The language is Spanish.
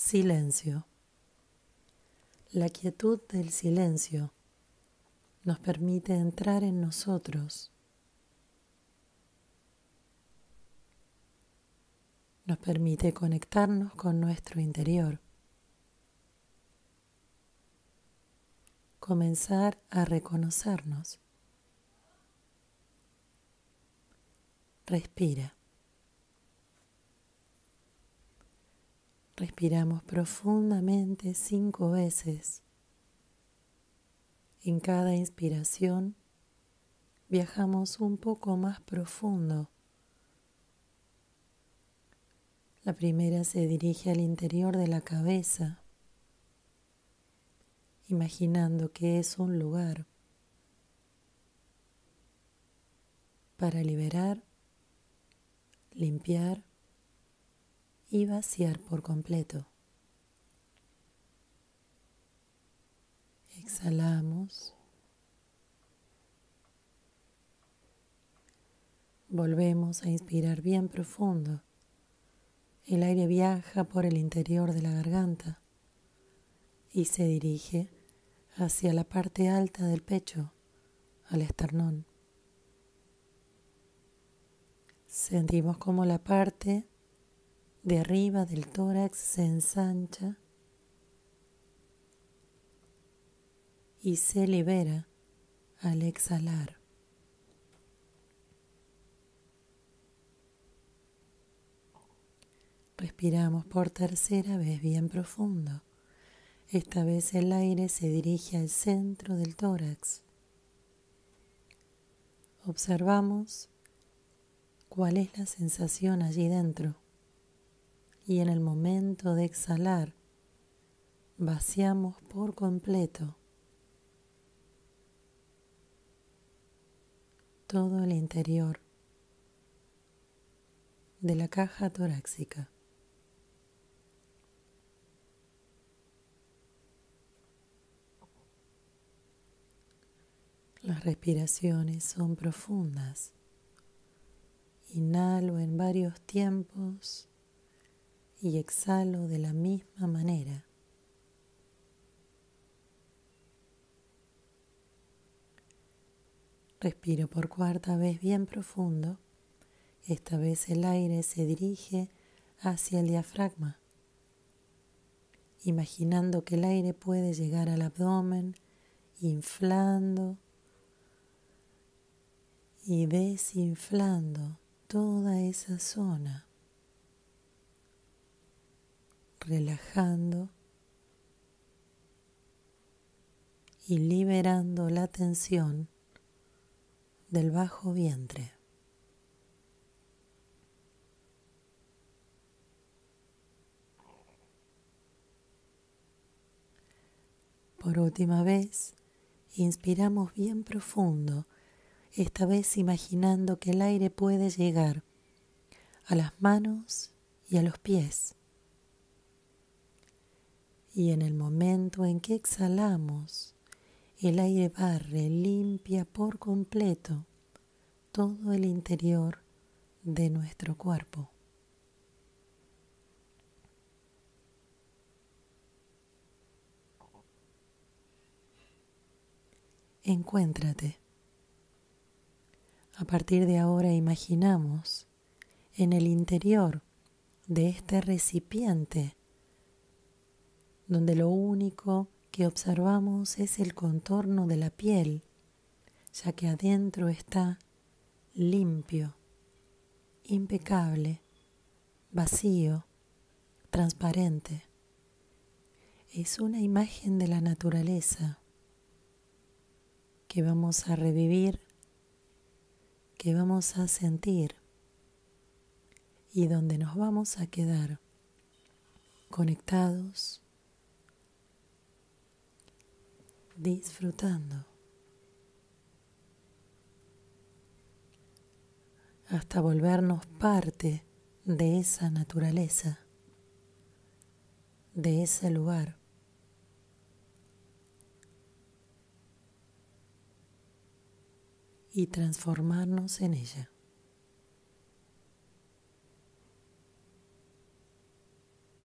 Silencio. La quietud del silencio nos permite entrar en nosotros, nos permite conectarnos con nuestro interior, comenzar a reconocernos. Respira. Respiramos profundamente cinco veces. En cada inspiración viajamos un poco más profundo. La primera se dirige al interior de la cabeza, imaginando que es un lugar para liberar, limpiar y vaciar por completo. Exhalamos. Volvemos a inspirar bien profundo. El aire viaja por el interior de la garganta y se dirige hacia la parte alta del pecho, al esternón. Sentimos como la parte de arriba del tórax se ensancha y se libera al exhalar. Respiramos por tercera vez bien profundo. Esta vez el aire se dirige al centro del tórax. Observamos cuál es la sensación allí dentro y en el momento de exhalar vaciamos por completo todo el interior de la caja torácica. Las respiraciones son profundas. Inhalo en varios tiempos y exhalo de la misma manera. Respiro por cuarta vez bien profundo. Esta vez el aire se dirige hacia el diafragma, imaginando que el aire puede llegar al abdomen, inflando y desinflando toda esa zona relajando y liberando la tensión del bajo vientre. Por última vez, inspiramos bien profundo, esta vez imaginando que el aire puede llegar a las manos y a los pies y en el momento en que exhalamos, el aire barre, limpia por completo todo el interior de nuestro cuerpo. Encuéntrate. A partir de ahora imaginamos en el interior de este recipiente donde lo único que observamos es el contorno de la piel, ya que adentro está limpio, impecable, vacío, transparente. Es una imagen de la naturaleza que vamos a revivir, que vamos a sentir y donde nos vamos a quedar conectados disfrutando hasta volvernos parte de esa naturaleza, de ese lugar. y transformarnos en ella.